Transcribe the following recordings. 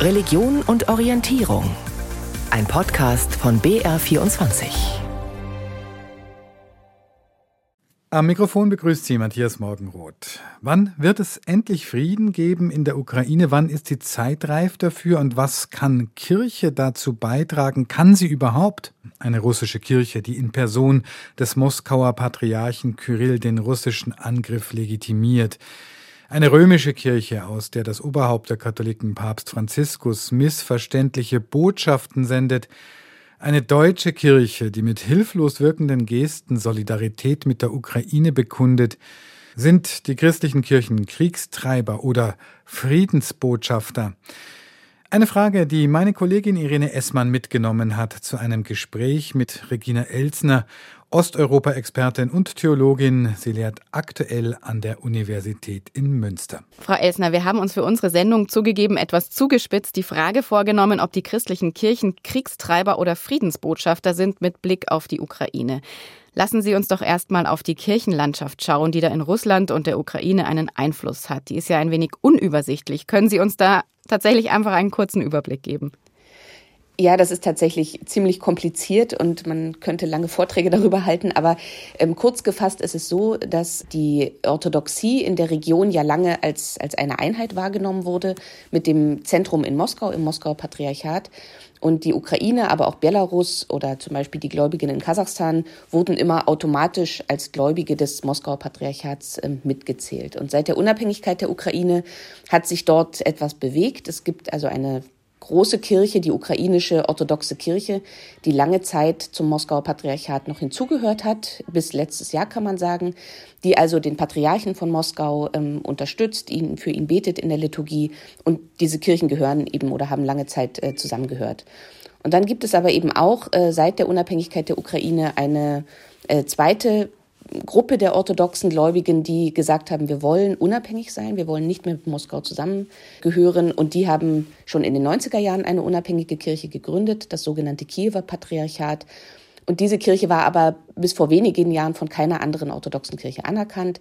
Religion und Orientierung. Ein Podcast von BR24. Am Mikrofon begrüßt Sie Matthias Morgenroth. Wann wird es endlich Frieden geben in der Ukraine? Wann ist die Zeit reif dafür? Und was kann Kirche dazu beitragen? Kann sie überhaupt? Eine russische Kirche, die in Person des Moskauer Patriarchen Kyrill den russischen Angriff legitimiert. Eine römische Kirche, aus der das Oberhaupt der Katholiken Papst Franziskus missverständliche Botschaften sendet, eine deutsche Kirche, die mit hilflos wirkenden Gesten Solidarität mit der Ukraine bekundet, sind die christlichen Kirchen Kriegstreiber oder Friedensbotschafter? Eine Frage, die meine Kollegin Irene Essmann mitgenommen hat zu einem Gespräch mit Regina Elsner Osteuropa-Expertin und Theologin. Sie lehrt aktuell an der Universität in Münster. Frau Elsner, wir haben uns für unsere Sendung zugegeben etwas zugespitzt die Frage vorgenommen, ob die christlichen Kirchen Kriegstreiber oder Friedensbotschafter sind mit Blick auf die Ukraine. Lassen Sie uns doch erstmal auf die Kirchenlandschaft schauen, die da in Russland und der Ukraine einen Einfluss hat. Die ist ja ein wenig unübersichtlich. Können Sie uns da tatsächlich einfach einen kurzen Überblick geben? Ja, das ist tatsächlich ziemlich kompliziert und man könnte lange Vorträge darüber halten. Aber ähm, kurz gefasst ist es so, dass die Orthodoxie in der Region ja lange als, als eine Einheit wahrgenommen wurde mit dem Zentrum in Moskau, im Moskauer Patriarchat. Und die Ukraine, aber auch Belarus oder zum Beispiel die Gläubigen in Kasachstan wurden immer automatisch als Gläubige des Moskauer Patriarchats äh, mitgezählt. Und seit der Unabhängigkeit der Ukraine hat sich dort etwas bewegt. Es gibt also eine große Kirche, die ukrainische orthodoxe Kirche, die lange Zeit zum Moskauer Patriarchat noch hinzugehört hat, bis letztes Jahr kann man sagen, die also den Patriarchen von Moskau ähm, unterstützt, ihn für ihn betet in der Liturgie und diese Kirchen gehören eben oder haben lange Zeit äh, zusammengehört. Und dann gibt es aber eben auch äh, seit der Unabhängigkeit der Ukraine eine äh, zweite Gruppe der orthodoxen Gläubigen, die gesagt haben, wir wollen unabhängig sein, wir wollen nicht mehr mit Moskau zusammengehören. Und die haben schon in den 90er Jahren eine unabhängige Kirche gegründet, das sogenannte Kiewer Patriarchat. Und diese Kirche war aber bis vor wenigen Jahren von keiner anderen orthodoxen Kirche anerkannt.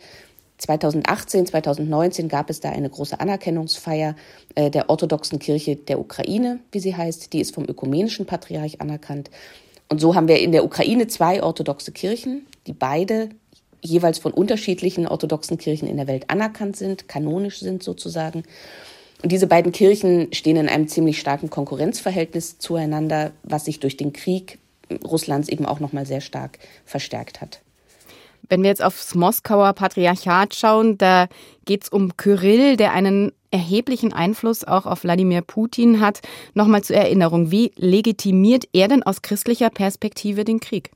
2018, 2019 gab es da eine große Anerkennungsfeier äh, der orthodoxen Kirche der Ukraine, wie sie heißt. Die ist vom ökumenischen Patriarch anerkannt. Und so haben wir in der Ukraine zwei orthodoxe Kirchen, die beide jeweils von unterschiedlichen orthodoxen Kirchen in der Welt anerkannt sind, kanonisch sind sozusagen. Und diese beiden Kirchen stehen in einem ziemlich starken Konkurrenzverhältnis zueinander, was sich durch den Krieg Russlands eben auch noch mal sehr stark verstärkt hat. Wenn wir jetzt aufs Moskauer Patriarchat schauen, da geht es um Kyrill, der einen erheblichen Einfluss auch auf Wladimir Putin hat. Nochmal zur Erinnerung, wie legitimiert er denn aus christlicher Perspektive den Krieg?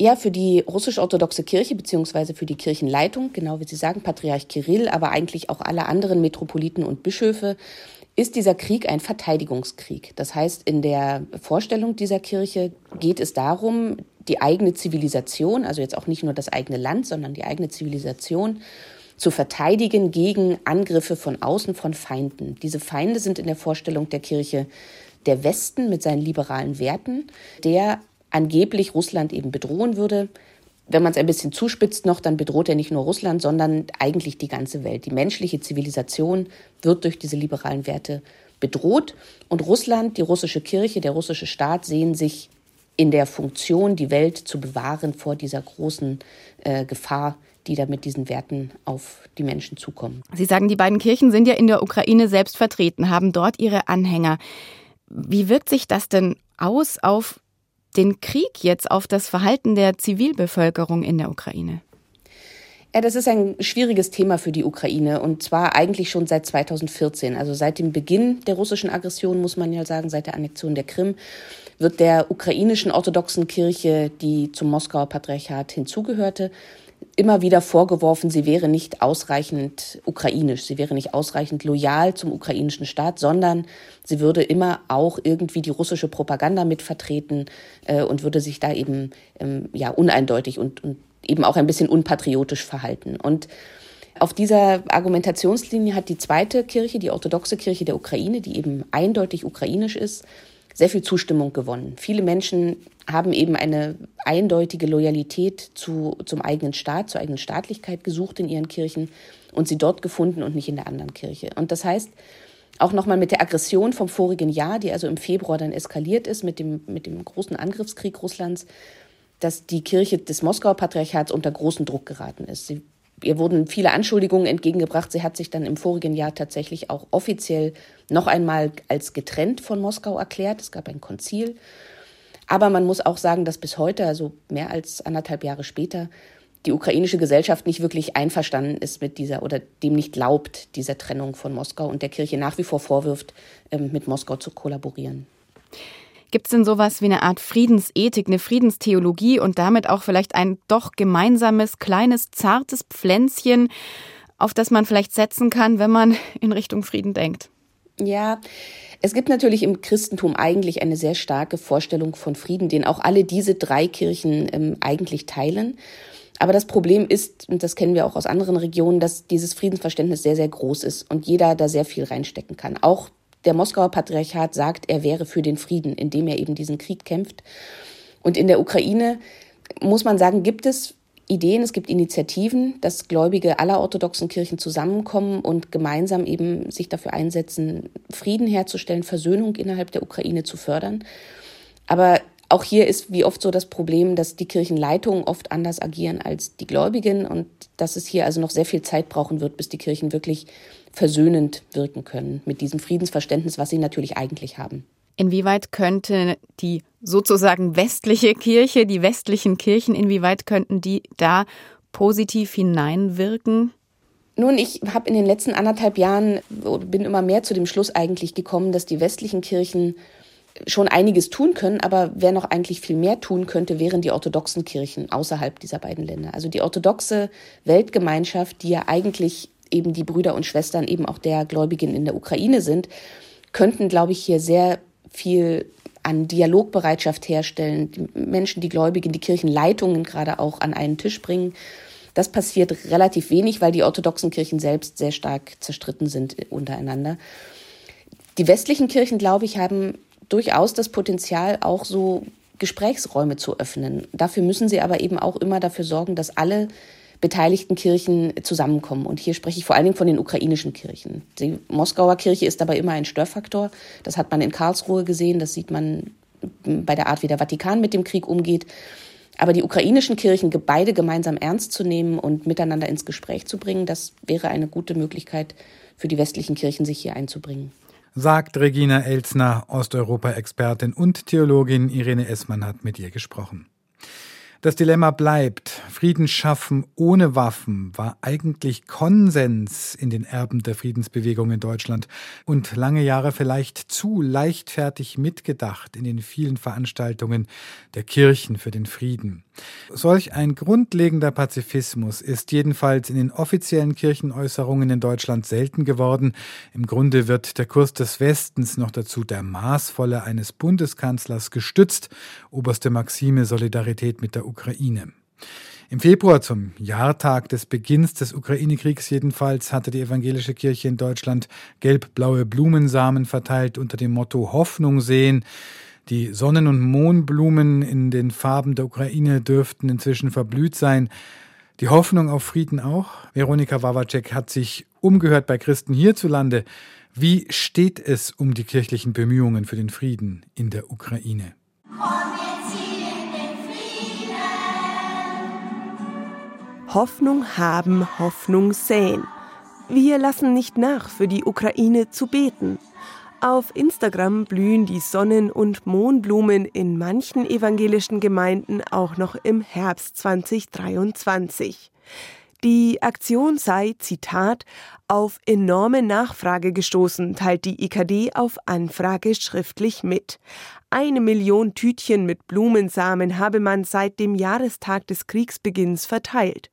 Ja, für die russisch-orthodoxe Kirche beziehungsweise für die Kirchenleitung, genau wie Sie sagen, Patriarch Kirill, aber eigentlich auch alle anderen Metropoliten und Bischöfe, ist dieser Krieg ein Verteidigungskrieg. Das heißt, in der Vorstellung dieser Kirche geht es darum, die eigene Zivilisation, also jetzt auch nicht nur das eigene Land, sondern die eigene Zivilisation zu verteidigen gegen Angriffe von außen von Feinden. Diese Feinde sind in der Vorstellung der Kirche der Westen mit seinen liberalen Werten, der angeblich Russland eben bedrohen würde. Wenn man es ein bisschen zuspitzt noch, dann bedroht er nicht nur Russland, sondern eigentlich die ganze Welt. Die menschliche Zivilisation wird durch diese liberalen Werte bedroht. Und Russland, die russische Kirche, der russische Staat sehen sich in der Funktion, die Welt zu bewahren vor dieser großen äh, Gefahr, die da mit diesen Werten auf die Menschen zukommen. Sie sagen, die beiden Kirchen sind ja in der Ukraine selbst vertreten, haben dort ihre Anhänger. Wie wirkt sich das denn aus auf den Krieg jetzt, auf das Verhalten der Zivilbevölkerung in der Ukraine? Ja, das ist ein schwieriges Thema für die Ukraine und zwar eigentlich schon seit 2014. Also seit dem Beginn der russischen Aggression, muss man ja sagen, seit der Annexion der Krim, wird der ukrainischen orthodoxen Kirche, die zum Moskauer Patriarchat hinzugehörte, immer wieder vorgeworfen, sie wäre nicht ausreichend ukrainisch, sie wäre nicht ausreichend loyal zum ukrainischen Staat, sondern sie würde immer auch irgendwie die russische Propaganda mitvertreten äh, und würde sich da eben ähm, ja uneindeutig und, und eben auch ein bisschen unpatriotisch verhalten. Und auf dieser Argumentationslinie hat die zweite Kirche, die orthodoxe Kirche der Ukraine, die eben eindeutig ukrainisch ist, sehr viel Zustimmung gewonnen. Viele Menschen haben eben eine eindeutige Loyalität zu, zum eigenen Staat, zur eigenen Staatlichkeit gesucht in ihren Kirchen und sie dort gefunden und nicht in der anderen Kirche. Und das heißt, auch nochmal mit der Aggression vom vorigen Jahr, die also im Februar dann eskaliert ist mit dem, mit dem großen Angriffskrieg Russlands, dass die Kirche des Moskauer Patriarchats unter großen Druck geraten ist. Sie, ihr wurden viele Anschuldigungen entgegengebracht. Sie hat sich dann im vorigen Jahr tatsächlich auch offiziell noch einmal als getrennt von Moskau erklärt. Es gab ein Konzil. Aber man muss auch sagen, dass bis heute, also mehr als anderthalb Jahre später, die ukrainische Gesellschaft nicht wirklich einverstanden ist mit dieser oder dem nicht glaubt, dieser Trennung von Moskau und der Kirche nach wie vor vorwirft, ähm, mit Moskau zu kollaborieren. Gibt es denn sowas wie eine Art Friedensethik, eine Friedenstheologie und damit auch vielleicht ein doch gemeinsames, kleines, zartes Pflänzchen, auf das man vielleicht setzen kann, wenn man in Richtung Frieden denkt? Ja, es gibt natürlich im Christentum eigentlich eine sehr starke Vorstellung von Frieden, den auch alle diese drei Kirchen ähm, eigentlich teilen. Aber das Problem ist, und das kennen wir auch aus anderen Regionen, dass dieses Friedensverständnis sehr, sehr groß ist und jeder da sehr viel reinstecken kann. Auch der Moskauer Patriarchat sagt, er wäre für den Frieden, indem er eben diesen Krieg kämpft. Und in der Ukraine muss man sagen, gibt es Ideen, es gibt Initiativen, dass Gläubige aller orthodoxen Kirchen zusammenkommen und gemeinsam eben sich dafür einsetzen, Frieden herzustellen, Versöhnung innerhalb der Ukraine zu fördern. Aber auch hier ist wie oft so das Problem, dass die Kirchenleitungen oft anders agieren als die Gläubigen und dass es hier also noch sehr viel Zeit brauchen wird, bis die Kirchen wirklich versöhnend wirken können mit diesem Friedensverständnis, was sie natürlich eigentlich haben. Inwieweit könnte die sozusagen westliche Kirche, die westlichen Kirchen, inwieweit könnten die da positiv hineinwirken? Nun, ich habe in den letzten anderthalb Jahren, bin immer mehr zu dem Schluss eigentlich gekommen, dass die westlichen Kirchen schon einiges tun können, aber wer noch eigentlich viel mehr tun könnte, wären die orthodoxen Kirchen außerhalb dieser beiden Länder. Also die orthodoxe Weltgemeinschaft, die ja eigentlich eben die Brüder und Schwestern eben auch der Gläubigen in der Ukraine sind, könnten, glaube ich, hier sehr viel an Dialogbereitschaft herstellen, die Menschen, die Gläubigen, die Kirchenleitungen gerade auch an einen Tisch bringen. Das passiert relativ wenig, weil die orthodoxen Kirchen selbst sehr stark zerstritten sind untereinander. Die westlichen Kirchen, glaube ich, haben durchaus das Potenzial, auch so Gesprächsräume zu öffnen. Dafür müssen sie aber eben auch immer dafür sorgen, dass alle beteiligten Kirchen zusammenkommen. Und hier spreche ich vor allen Dingen von den ukrainischen Kirchen. Die Moskauer Kirche ist dabei immer ein Störfaktor. Das hat man in Karlsruhe gesehen, das sieht man bei der Art, wie der Vatikan mit dem Krieg umgeht. Aber die ukrainischen Kirchen beide gemeinsam ernst zu nehmen und miteinander ins Gespräch zu bringen, das wäre eine gute Möglichkeit für die westlichen Kirchen, sich hier einzubringen sagt Regina Elsner, Osteuropa-Expertin und Theologin Irene Essmann hat mit ihr gesprochen. Das Dilemma bleibt, Frieden schaffen ohne Waffen war eigentlich Konsens in den Erben der Friedensbewegung in Deutschland und lange Jahre vielleicht zu leichtfertig mitgedacht in den vielen Veranstaltungen der Kirchen für den Frieden. Solch ein grundlegender Pazifismus ist jedenfalls in den offiziellen Kirchenäußerungen in Deutschland selten geworden. Im Grunde wird der Kurs des Westens noch dazu der maßvolle eines Bundeskanzlers gestützt, oberste Maxime Solidarität mit der Ukraine. Im Februar zum Jahrtag des Beginns des Ukraine-Kriegs jedenfalls hatte die evangelische Kirche in Deutschland gelb-blaue Blumensamen verteilt unter dem Motto Hoffnung sehen. Die Sonnen- und Mohnblumen in den Farben der Ukraine dürften inzwischen verblüht sein. Die Hoffnung auf Frieden auch. Veronika Wawacek hat sich umgehört bei Christen hierzulande. Wie steht es um die kirchlichen Bemühungen für den Frieden in der Ukraine? Hoffnung haben, Hoffnung säen. Wir lassen nicht nach, für die Ukraine zu beten. Auf Instagram blühen die Sonnen- und Mohnblumen in manchen evangelischen Gemeinden auch noch im Herbst 2023. Die Aktion sei, Zitat, auf enorme Nachfrage gestoßen, teilt die IKD auf Anfrage schriftlich mit. Eine Million Tütchen mit Blumensamen habe man seit dem Jahrestag des Kriegsbeginns verteilt.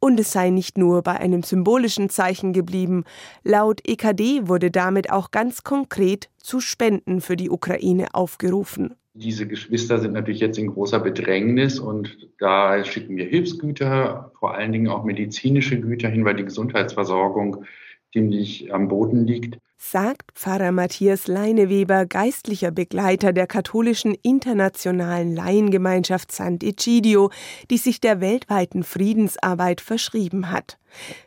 Und es sei nicht nur bei einem symbolischen Zeichen geblieben. Laut EKD wurde damit auch ganz konkret zu Spenden für die Ukraine aufgerufen. Diese Geschwister sind natürlich jetzt in großer Bedrängnis und da schicken wir Hilfsgüter, vor allen Dingen auch medizinische Güter hin, weil die Gesundheitsversorgung ziemlich am Boden liegt. sagt Pfarrer Matthias Leineweber, geistlicher Begleiter der katholischen internationalen Laiengemeinschaft Sant'Egidio, die sich der weltweiten Friedensarbeit verschrieben hat.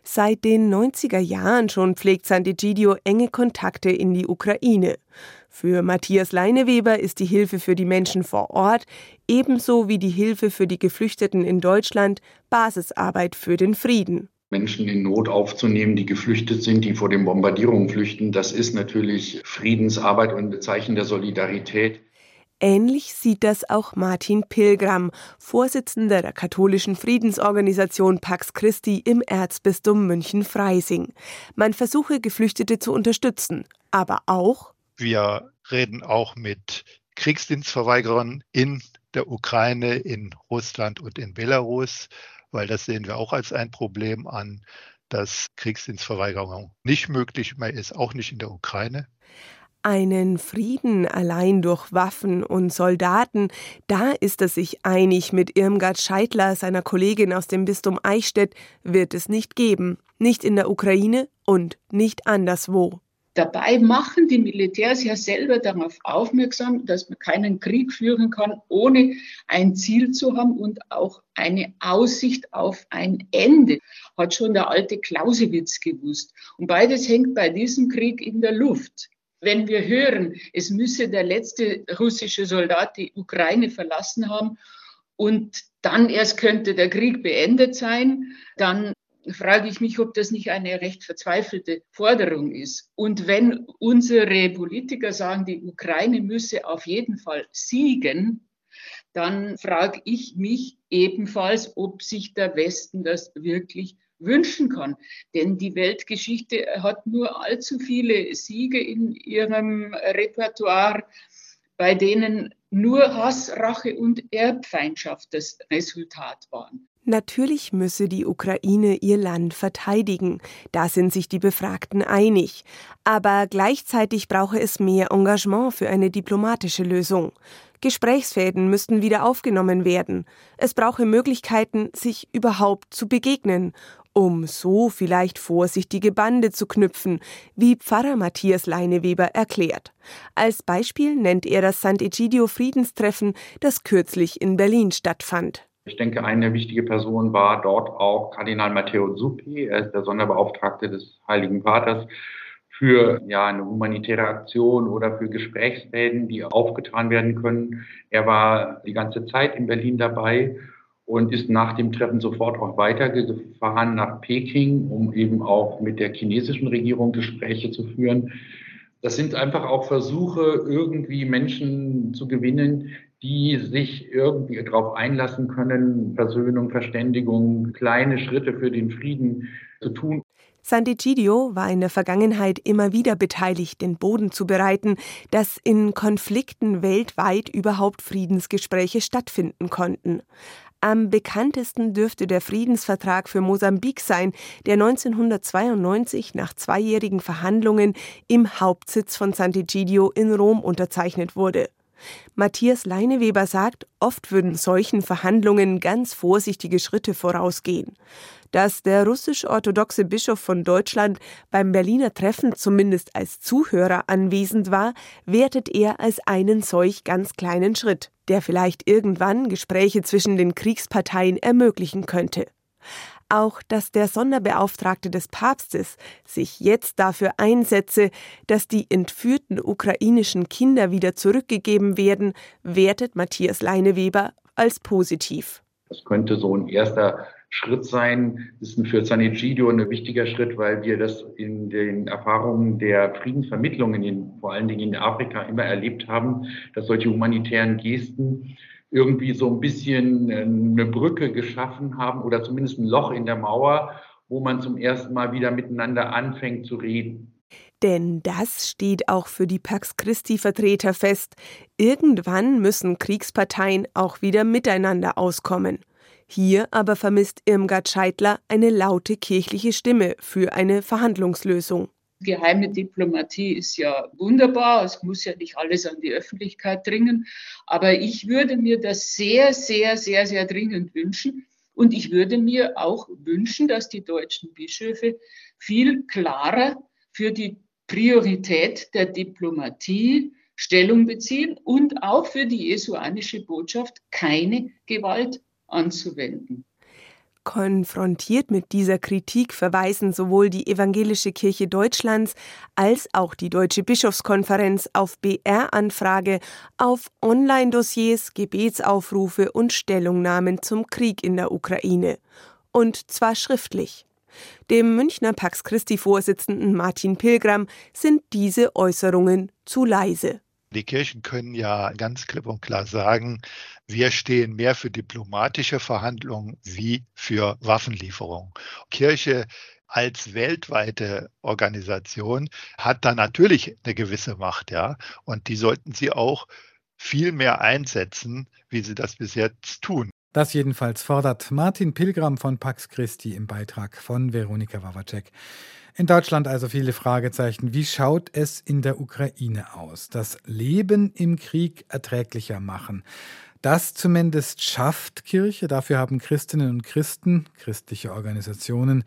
Seit den 90er Jahren schon pflegt Sant'Egidio enge Kontakte in die Ukraine. Für Matthias Leineweber ist die Hilfe für die Menschen vor Ort ebenso wie die Hilfe für die Geflüchteten in Deutschland Basisarbeit für den Frieden. Menschen in Not aufzunehmen, die geflüchtet sind, die vor den Bombardierungen flüchten. Das ist natürlich Friedensarbeit und ein Zeichen der Solidarität. Ähnlich sieht das auch Martin Pilgram, Vorsitzender der katholischen Friedensorganisation Pax Christi im Erzbistum München-Freising. Man versuche, Geflüchtete zu unterstützen, aber auch. Wir reden auch mit Kriegsdienstverweigerern in der Ukraine, in Russland und in Belarus weil das sehen wir auch als ein Problem an, dass Kriegsdienstverweigerung nicht möglich mehr ist, auch nicht in der Ukraine. Einen Frieden allein durch Waffen und Soldaten, da ist er sich einig mit Irmgard Scheidler, seiner Kollegin aus dem Bistum Eichstätt, wird es nicht geben. Nicht in der Ukraine und nicht anderswo. Dabei machen die Militärs ja selber darauf aufmerksam, dass man keinen Krieg führen kann, ohne ein Ziel zu haben und auch eine Aussicht auf ein Ende. Hat schon der alte Clausewitz gewusst. Und beides hängt bei diesem Krieg in der Luft. Wenn wir hören, es müsse der letzte russische Soldat die Ukraine verlassen haben und dann erst könnte der Krieg beendet sein, dann frage ich mich, ob das nicht eine recht verzweifelte Forderung ist. Und wenn unsere Politiker sagen, die Ukraine müsse auf jeden Fall siegen, dann frage ich mich ebenfalls, ob sich der Westen das wirklich wünschen kann. Denn die Weltgeschichte hat nur allzu viele Siege in ihrem Repertoire, bei denen nur Hass, Rache und Erbfeindschaft das Resultat waren. Natürlich müsse die Ukraine ihr Land verteidigen, da sind sich die Befragten einig. Aber gleichzeitig brauche es mehr Engagement für eine diplomatische Lösung. Gesprächsfäden müssten wieder aufgenommen werden. Es brauche Möglichkeiten, sich überhaupt zu begegnen, um so vielleicht vorsichtige Bande zu knüpfen, wie Pfarrer Matthias Leineweber erklärt. Als Beispiel nennt er das Sant'Egidio Friedenstreffen, das kürzlich in Berlin stattfand. Ich denke, eine wichtige Person war dort auch Kardinal Matteo Zuppi. Er ist der Sonderbeauftragte des Heiligen Vaters für ja, eine humanitäre Aktion oder für Gesprächsfäden, die aufgetan werden können. Er war die ganze Zeit in Berlin dabei und ist nach dem Treffen sofort auch weitergefahren nach Peking, um eben auch mit der chinesischen Regierung Gespräche zu führen. Das sind einfach auch Versuche, irgendwie Menschen zu gewinnen, die sich irgendwie darauf einlassen können, Versöhnung, Verständigung, kleine Schritte für den Frieden zu tun. Sant'Egidio war in der Vergangenheit immer wieder beteiligt, den Boden zu bereiten, dass in Konflikten weltweit überhaupt Friedensgespräche stattfinden konnten. Am bekanntesten dürfte der Friedensvertrag für Mosambik sein, der 1992 nach zweijährigen Verhandlungen im Hauptsitz von Sant'Egidio in Rom unterzeichnet wurde. Matthias Leineweber sagt, oft würden solchen Verhandlungen ganz vorsichtige Schritte vorausgehen. Dass der russisch-orthodoxe Bischof von Deutschland beim Berliner Treffen zumindest als Zuhörer anwesend war, wertet er als einen solch ganz kleinen Schritt, der vielleicht irgendwann Gespräche zwischen den Kriegsparteien ermöglichen könnte auch, dass der Sonderbeauftragte des Papstes sich jetzt dafür einsetze, dass die entführten ukrainischen Kinder wieder zurückgegeben werden, wertet Matthias Leineweber als positiv. Das könnte so ein erster Schritt sein. Das ist für San Egidio ein wichtiger Schritt, weil wir das in den Erfahrungen der Friedensvermittlungen, in, vor allen Dingen in Afrika, immer erlebt haben, dass solche humanitären Gesten irgendwie so ein bisschen äh, eine Brücke geschaffen haben oder zumindest ein Loch in der Mauer, wo man zum ersten Mal wieder miteinander anfängt zu reden. Denn das steht auch für die Pax Christi-Vertreter fest. Irgendwann müssen Kriegsparteien auch wieder miteinander auskommen. Hier aber vermisst Irmgard Scheidler eine laute kirchliche Stimme für eine Verhandlungslösung. Geheime Diplomatie ist ja wunderbar, es muss ja nicht alles an die Öffentlichkeit dringen, aber ich würde mir das sehr, sehr, sehr, sehr dringend wünschen. Und ich würde mir auch wünschen, dass die deutschen Bischöfe viel klarer für die Priorität der Diplomatie Stellung beziehen und auch für die jesuanische Botschaft keine Gewalt anzuwenden. Konfrontiert mit dieser Kritik verweisen sowohl die Evangelische Kirche Deutschlands als auch die Deutsche Bischofskonferenz auf BR-Anfrage auf Online-Dossiers, Gebetsaufrufe und Stellungnahmen zum Krieg in der Ukraine. Und zwar schriftlich. Dem Münchner Pax Christi-Vorsitzenden Martin Pilgram sind diese Äußerungen zu leise. Die Kirchen können ja ganz klipp und klar sagen, wir stehen mehr für diplomatische Verhandlungen wie für Waffenlieferungen. Kirche als weltweite Organisation hat da natürlich eine gewisse Macht, ja. Und die sollten sie auch viel mehr einsetzen, wie sie das bis jetzt tun. Das jedenfalls fordert Martin Pilgram von Pax Christi im Beitrag von Veronika Wawacek. In Deutschland also viele Fragezeichen. Wie schaut es in der Ukraine aus? Das Leben im Krieg erträglicher machen. Das zumindest schafft Kirche. Dafür haben Christinnen und Christen, christliche Organisationen,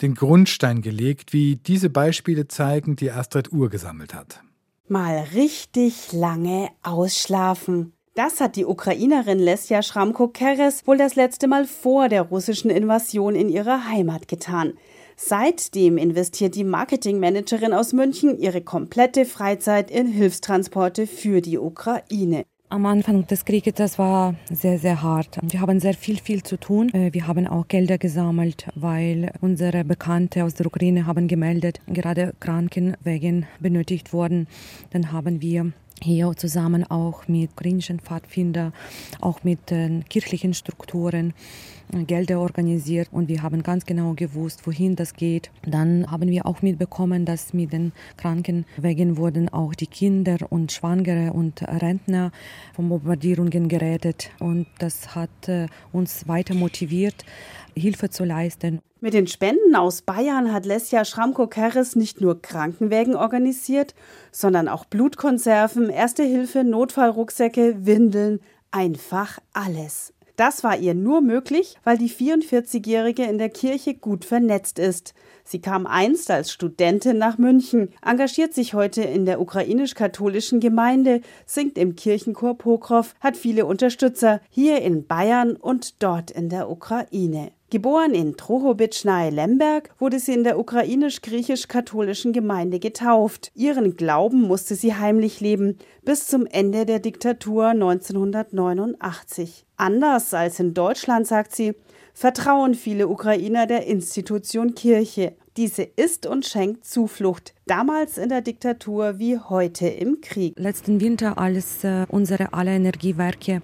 den Grundstein gelegt, wie diese Beispiele zeigen, die Astrid Uhr gesammelt hat. Mal richtig lange ausschlafen. Das hat die Ukrainerin Lesja Schramko-Keres wohl das letzte Mal vor der russischen Invasion in ihrer Heimat getan. Seitdem investiert die Marketingmanagerin aus München ihre komplette Freizeit in Hilfstransporte für die Ukraine. Am Anfang des Krieges, das war sehr, sehr hart. Wir haben sehr viel, viel zu tun. Äh, wir haben auch Gelder gesammelt, weil unsere Bekannte aus der Ukraine haben gemeldet, gerade Krankenwegen benötigt wurden. Dann haben wir hier zusammen auch mit ukrainischen Pfadfindern, auch mit den kirchlichen Strukturen äh, Gelder organisiert und wir haben ganz genau gewusst, wohin das geht. Dann haben wir auch mitbekommen, dass mit den Krankenwegen wurden auch die Kinder und Schwangere und Rentner von Bombardierungen gerettet und das hat äh, uns weiter motiviert, Hilfe zu leisten. Mit den Spenden aus Bayern hat Lesja Schramko-Keres nicht nur Krankenwägen organisiert, sondern auch Blutkonserven, Erste Hilfe, Notfallrucksäcke, Windeln, einfach alles. Das war ihr nur möglich, weil die 44-Jährige in der Kirche gut vernetzt ist. Sie kam einst als Studentin nach München, engagiert sich heute in der ukrainisch-katholischen Gemeinde, singt im Kirchenchor Pokrov, hat viele Unterstützer hier in Bayern und dort in der Ukraine. Geboren in Trohobitsch nahe Lemberg, wurde sie in der ukrainisch-griechisch-katholischen Gemeinde getauft. Ihren Glauben musste sie heimlich leben, bis zum Ende der Diktatur 1989. Anders als in Deutschland, sagt sie, vertrauen viele Ukrainer der Institution Kirche. Diese ist und schenkt Zuflucht, damals in der Diktatur wie heute im Krieg. Letzten Winter, als äh, unsere alle Energiewerke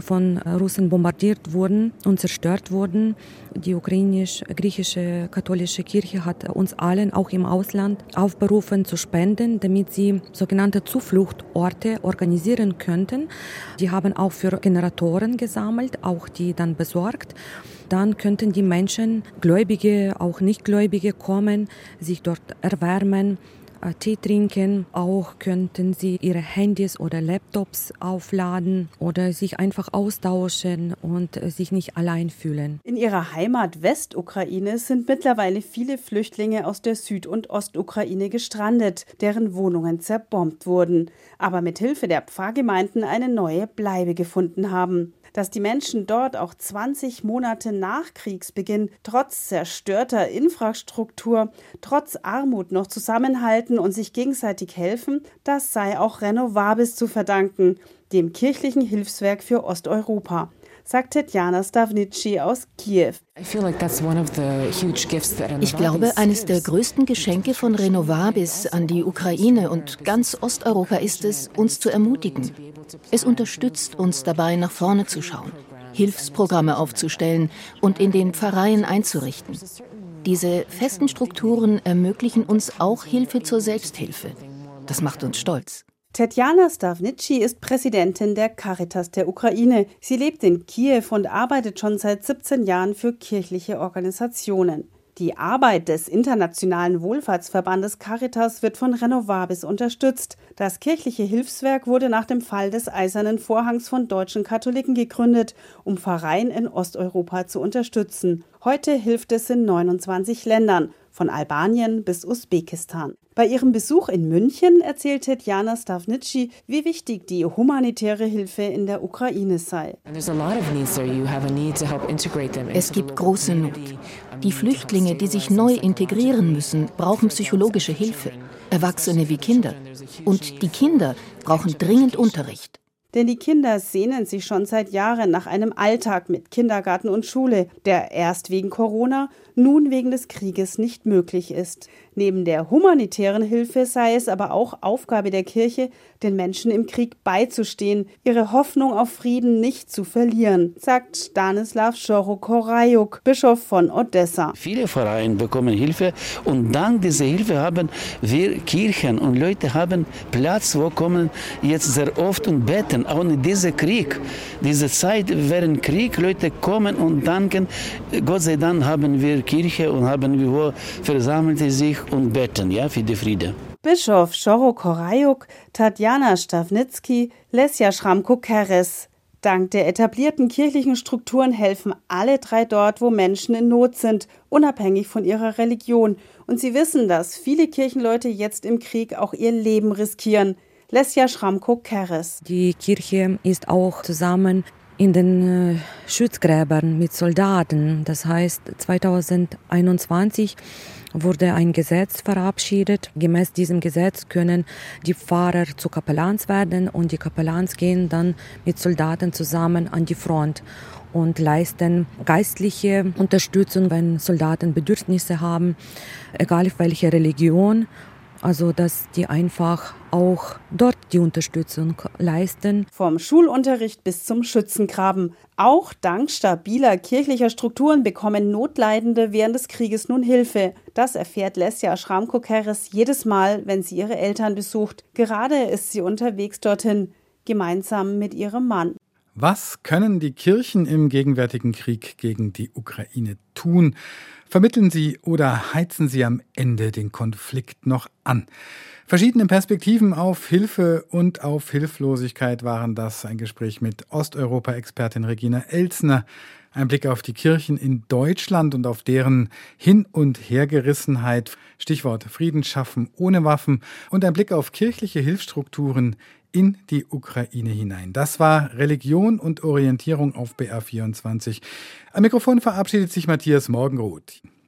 von Russen bombardiert wurden und zerstört wurden. Die ukrainisch-griechische katholische Kirche hat uns allen, auch im Ausland, aufberufen zu spenden, damit sie sogenannte Zufluchtorte organisieren könnten. Die haben auch für Generatoren gesammelt, auch die dann besorgt. Dann könnten die Menschen, Gläubige, auch Nichtgläubige kommen, sich dort erwärmen Tee trinken. Auch könnten sie ihre Handys oder Laptops aufladen oder sich einfach austauschen und äh, sich nicht allein fühlen. In ihrer Heimat Westukraine sind mittlerweile viele Flüchtlinge aus der Süd- und Ostukraine gestrandet, deren Wohnungen zerbombt wurden, aber mit Hilfe der Pfarrgemeinden eine neue Bleibe gefunden haben dass die Menschen dort auch 20 Monate nach Kriegsbeginn trotz zerstörter Infrastruktur, trotz Armut noch zusammenhalten und sich gegenseitig helfen, das sei auch Renovabis zu verdanken, dem kirchlichen Hilfswerk für Osteuropa sagt Tetjana Stavnitschi aus Kiew. Ich glaube, eines der größten Geschenke von Renovabis an die Ukraine und ganz Osteuropa ist es, uns zu ermutigen. Es unterstützt uns dabei, nach vorne zu schauen, Hilfsprogramme aufzustellen und in den Pfarreien einzurichten. Diese festen Strukturen ermöglichen uns auch Hilfe zur Selbsthilfe. Das macht uns stolz. Tetjana Stavnitschi ist Präsidentin der Caritas der Ukraine. Sie lebt in Kiew und arbeitet schon seit 17 Jahren für kirchliche Organisationen. Die Arbeit des Internationalen Wohlfahrtsverbandes Caritas wird von Renovabis unterstützt. Das kirchliche Hilfswerk wurde nach dem Fall des Eisernen Vorhangs von deutschen Katholiken gegründet, um Pfarreien in Osteuropa zu unterstützen. Heute hilft es in 29 Ländern, von Albanien bis Usbekistan. Bei ihrem Besuch in München erzählt Tetjana Stavnitschi, wie wichtig die humanitäre Hilfe in der Ukraine sei. Es gibt große Not. Die Flüchtlinge, die sich neu integrieren müssen, brauchen psychologische Hilfe. Erwachsene wie Kinder. Und die Kinder brauchen dringend Unterricht. Denn die Kinder sehnen sich schon seit Jahren nach einem Alltag mit Kindergarten und Schule, der erst wegen Corona, nun wegen des Krieges nicht möglich ist. Neben der humanitären Hilfe sei es aber auch Aufgabe der Kirche, den Menschen im Krieg beizustehen, ihre Hoffnung auf Frieden nicht zu verlieren, sagt Stanislav Schorokorajuk, Bischof von Odessa. Viele Vereine bekommen Hilfe und dank dieser Hilfe haben wir Kirchen und Leute haben Platz, wo kommen jetzt sehr oft und beten, ohne diesen Krieg. Diese Zeit während Krieg, Leute kommen und danken, Gott sei Dank haben wir Kirche und haben wir versammelte sich und beten ja, für die Friede. Bischof Schoro Korajuk, Tatjana Stavnitsky, Lesja Schramko-Keres. Dank der etablierten kirchlichen Strukturen helfen alle drei dort, wo Menschen in Not sind, unabhängig von ihrer Religion. Und sie wissen, dass viele Kirchenleute jetzt im Krieg auch ihr Leben riskieren. Lesja Schramko-Keres. Die Kirche ist auch zusammen in den äh, Schützgräbern mit Soldaten. Das heißt, 2021 wurde ein Gesetz verabschiedet. Gemäß diesem Gesetz können die Pfarrer zu Kapellans werden und die Kapellans gehen dann mit Soldaten zusammen an die Front und leisten geistliche Unterstützung, wenn Soldaten Bedürfnisse haben, egal welche Religion also, dass die einfach auch dort die Unterstützung leisten. Vom Schulunterricht bis zum Schützengraben. Auch dank stabiler kirchlicher Strukturen bekommen Notleidende während des Krieges nun Hilfe. Das erfährt Lesja Schramko-Keres jedes Mal, wenn sie ihre Eltern besucht. Gerade ist sie unterwegs dorthin, gemeinsam mit ihrem Mann. Was können die Kirchen im gegenwärtigen Krieg gegen die Ukraine tun? Vermitteln sie oder heizen sie am Ende den Konflikt noch an? Verschiedene Perspektiven auf Hilfe und auf Hilflosigkeit waren das. Ein Gespräch mit Osteuropa-Expertin Regina Elsner. Ein Blick auf die Kirchen in Deutschland und auf deren Hin- und Hergerissenheit. Stichwort Frieden schaffen ohne Waffen. Und ein Blick auf kirchliche Hilfsstrukturen in die Ukraine hinein. Das war Religion und Orientierung auf BR24. Am Mikrofon verabschiedet sich Matthias Morgenroth.